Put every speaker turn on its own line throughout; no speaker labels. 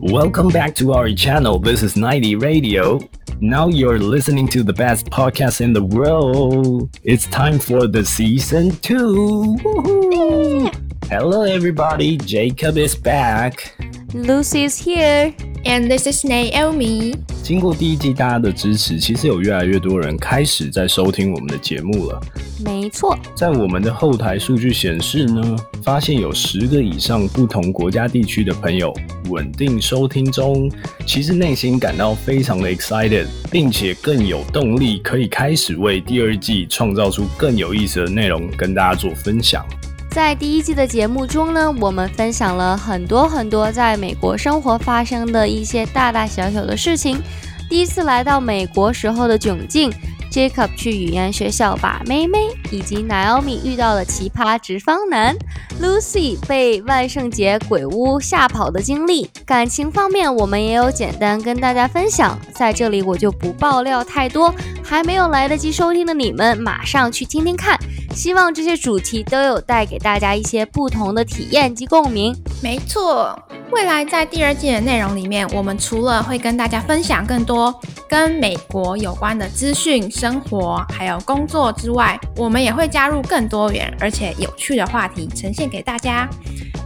Welcome back to our channel. This is 90 Radio. Now you're listening to the best podcast in the world. It's time for the season two. Hello, everybody. Jacob is back.
Lucy is here.
And this is Naomi.
经过第一季大家的支持，其实有越来越多人开始在收听我们的节目了。
没错，
在我们的后台数据显示呢，发现有十个以上不同国家地区的朋友稳定收听中。其实内心感到非常的 excited，并且更有动力，可以开始为第二季创造出更有意思的内容跟大家做分享。
在第一季的节目中呢，我们分享了很多很多在美国生活发生的一些大大小小的事情。第一次来到美国时候的窘境。Jacob 去语言学校把妹妹，以及 Naomi 遇到了奇葩直方男，Lucy 被万圣节鬼屋吓跑的经历。感情方面，我们也有简单跟大家分享，在这里我就不爆料太多。还没有来得及收听的你们，马上去听听看。希望这些主题都有带给大家一些不同的体验及共鸣。
没错，未来在第二季的内容里面，我们除了会跟大家分享更多跟美国有关的资讯。生活还有工作之外，我们也会加入更多元而且有趣的话题呈现给大家。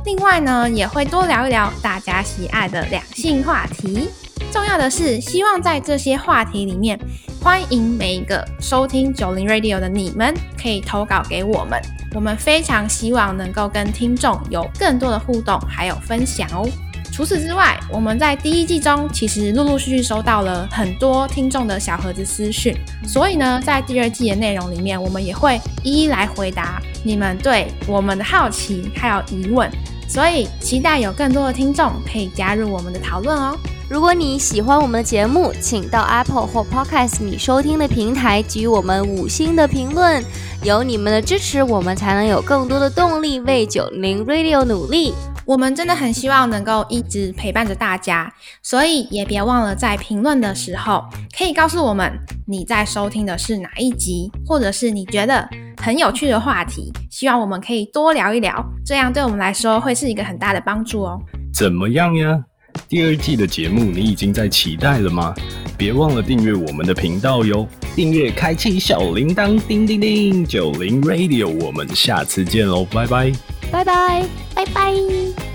另外呢，也会多聊一聊大家喜爱的两性话题。重要的是，希望在这些话题里面，欢迎每一个收听九零 Radio 的你们，可以投稿给我们。我们非常希望能够跟听众有更多的互动还有分享哦。除此之外，我们在第一季中其实陆陆续续收到了很多听众的小盒子私讯，所以呢，在第二季的内容里面，我们也会一一来回答你们对我们的好奇还有疑问，所以期待有更多的听众可以加入我们的讨论哦。
如果你喜欢我们的节目，请到 Apple 或 Podcast 你收听的平台给予我们五星的评论，有你们的支持，我们才能有更多的动力为九零 Radio 努力。
我们真的很希望能够一直陪伴着大家，所以也别忘了在评论的时候可以告诉我们你在收听的是哪一集，或者是你觉得很有趣的话题，希望我们可以多聊一聊，这样对我们来说会是一个很大的帮助哦。
怎么样呀？第二季的节目你已经在期待了吗？别忘了订阅我们的频道哟，订阅开启小铃铛，叮叮叮，九零 Radio，我们下次见喽，拜拜。
拜拜，
拜拜。